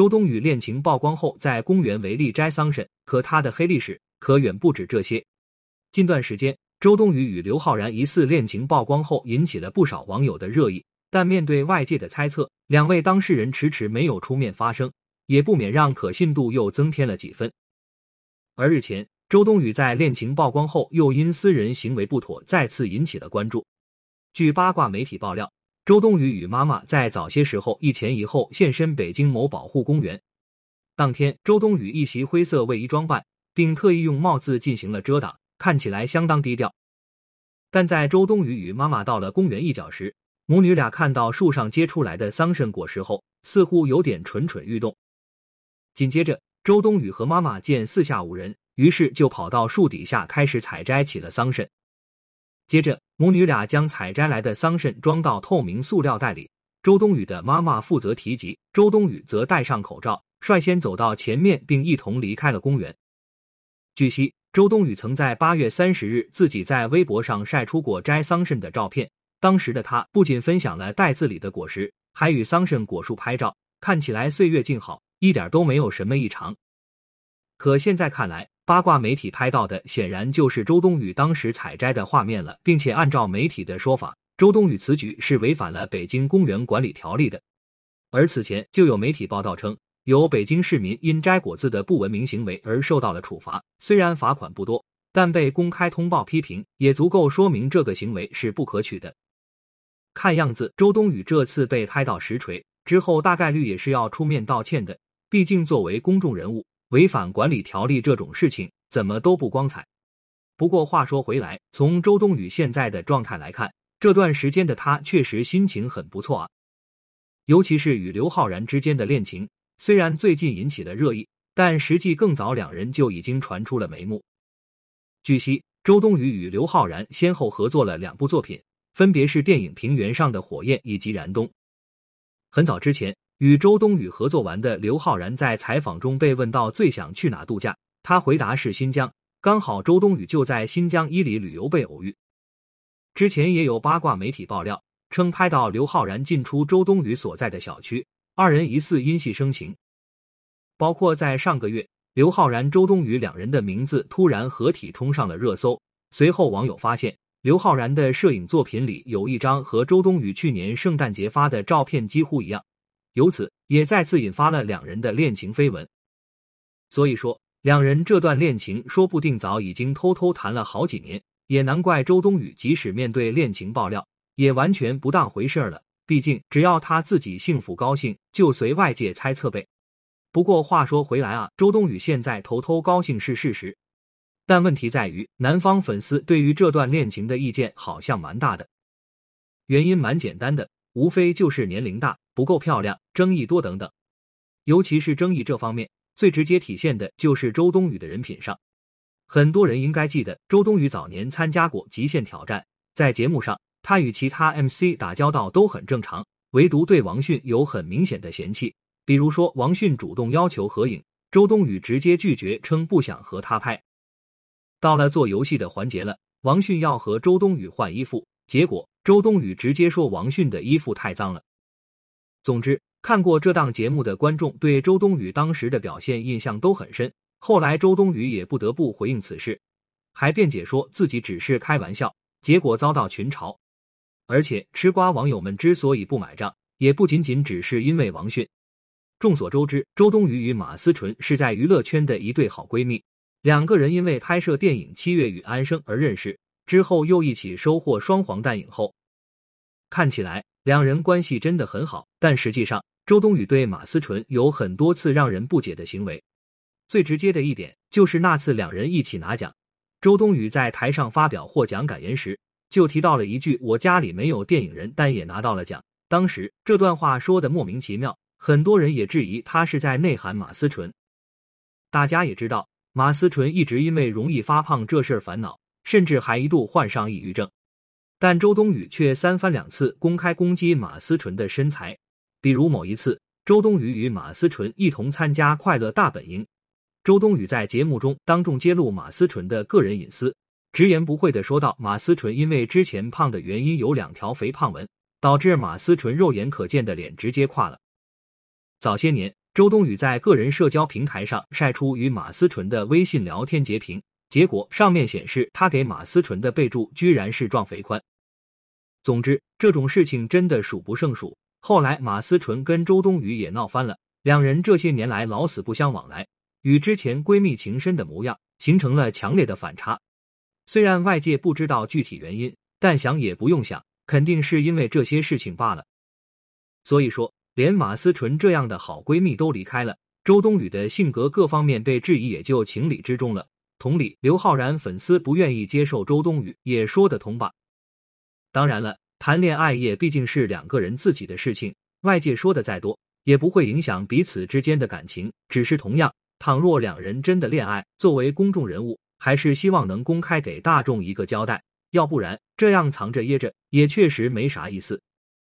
周冬雨恋情曝光后，在公园围力摘桑葚，可她的黑历史可远不止这些。近段时间，周冬雨与刘昊然疑似恋情曝光后，引起了不少网友的热议。但面对外界的猜测，两位当事人迟迟没有出面发声，也不免让可信度又增添了几分。而日前，周冬雨在恋情曝光后，又因私人行为不妥再次引起了关注。据八卦媒体爆料，周冬雨与妈妈在早些时候一前一后现身北京某保护公园。当天，周冬雨一袭灰色卫衣装扮，并特意用帽子进行了遮挡。看起来相当低调，但在周冬雨与妈妈到了公园一角时，母女俩看到树上结出来的桑葚果实后，似乎有点蠢蠢欲动。紧接着，周冬雨和妈妈见四下无人，于是就跑到树底下开始采摘起了桑葚。接着，母女俩将采摘来的桑葚装到透明塑料袋里。周冬雨的妈妈负责提及，周冬雨则戴上口罩，率先走到前面，并一同离开了公园。据悉。周冬雨曾在八月三十日自己在微博上晒出过摘桑葚的照片，当时的她不仅分享了袋子里的果实，还与桑葚果树拍照，看起来岁月静好，一点都没有什么异常。可现在看来，八卦媒体拍到的显然就是周冬雨当时采摘的画面了，并且按照媒体的说法，周冬雨此举是违反了北京公园管理条例的。而此前就有媒体报道称。有北京市民因摘果子的不文明行为而受到了处罚，虽然罚款不多，但被公开通报批评，也足够说明这个行为是不可取的。看样子，周冬雨这次被拍到实锤之后，大概率也是要出面道歉的。毕竟作为公众人物，违反管理条例这种事情，怎么都不光彩。不过话说回来，从周冬雨现在的状态来看，这段时间的她确实心情很不错啊，尤其是与刘昊然之间的恋情。虽然最近引起了热议，但实际更早两人就已经传出了眉目。据悉，周冬雨与刘昊然先后合作了两部作品，分别是电影《平原上的火焰》以及《燃冬》。很早之前，与周冬雨合作完的刘昊然在采访中被问到最想去哪度假，他回答是新疆，刚好周冬雨就在新疆伊犁旅游被偶遇。之前也有八卦媒体爆料称，拍到刘昊然进出周冬雨所在的小区。二人疑似因戏生情，包括在上个月，刘昊然、周冬雨两人的名字突然合体冲上了热搜。随后，网友发现刘昊然的摄影作品里有一张和周冬雨去年圣诞节发的照片几乎一样，由此也再次引发了两人的恋情绯闻。所以说，两人这段恋情说不定早已经偷偷谈了好几年，也难怪周冬雨即使面对恋情爆料，也完全不当回事了。毕竟，只要他自己幸福高兴，就随外界猜测呗。不过话说回来啊，周冬雨现在偷偷高兴是事实，但问题在于，男方粉丝对于这段恋情的意见好像蛮大的。原因蛮简单的，无非就是年龄大、不够漂亮、争议多等等。尤其是争议这方面，最直接体现的就是周冬雨的人品上。很多人应该记得，周冬雨早年参加过《极限挑战》，在节目上。他与其他 MC 打交道都很正常，唯独对王迅有很明显的嫌弃。比如说，王迅主动要求合影，周冬雨直接拒绝，称不想和他拍。到了做游戏的环节了，王迅要和周冬雨换衣服，结果周冬雨直接说王迅的衣服太脏了。总之，看过这档节目的观众对周冬雨当时的表现印象都很深。后来周冬雨也不得不回应此事，还辩解说自己只是开玩笑，结果遭到群嘲。而且吃瓜网友们之所以不买账，也不仅仅只是因为王迅。众所周知，周冬雨与马思纯是在娱乐圈的一对好闺蜜，两个人因为拍摄电影《七月与安生》而认识，之后又一起收获双黄蛋影后。看起来两人关系真的很好，但实际上，周冬雨对马思纯有很多次让人不解的行为。最直接的一点就是那次两人一起拿奖，周冬雨在台上发表获奖感言时。就提到了一句：“我家里没有电影人，但也拿到了奖。”当时这段话说的莫名其妙，很多人也质疑他是在内涵马思纯。大家也知道，马思纯一直因为容易发胖这事儿烦恼，甚至还一度患上抑郁症。但周冬雨却三番两次公开攻击马思纯的身材，比如某一次，周冬雨与马思纯一同参加《快乐大本营》，周冬雨在节目中当众揭露马思纯的个人隐私。直言不讳的说道：“马思纯因为之前胖的原因有两条肥胖纹，导致马思纯肉眼可见的脸直接垮了。早些年，周冬雨在个人社交平台上晒出与马思纯的微信聊天截屏，结果上面显示她给马思纯的备注居然是壮肥宽。总之，这种事情真的数不胜数。后来，马思纯跟周冬雨也闹翻了，两人这些年来老死不相往来，与之前闺蜜情深的模样形成了强烈的反差。虽然外界不知道具体原因，但想也不用想，肯定是因为这些事情罢了。所以说，连马思纯这样的好闺蜜都离开了，周冬雨的性格各方面被质疑也就情理之中了。同理，刘昊然粉丝不愿意接受周冬雨也说得通吧。当然了，谈恋爱也毕竟是两个人自己的事情，外界说的再多也不会影响彼此之间的感情。只是同样，倘若两人真的恋爱，作为公众人物，还是希望能公开给大众一个交代，要不然这样藏着掖着也确实没啥意思。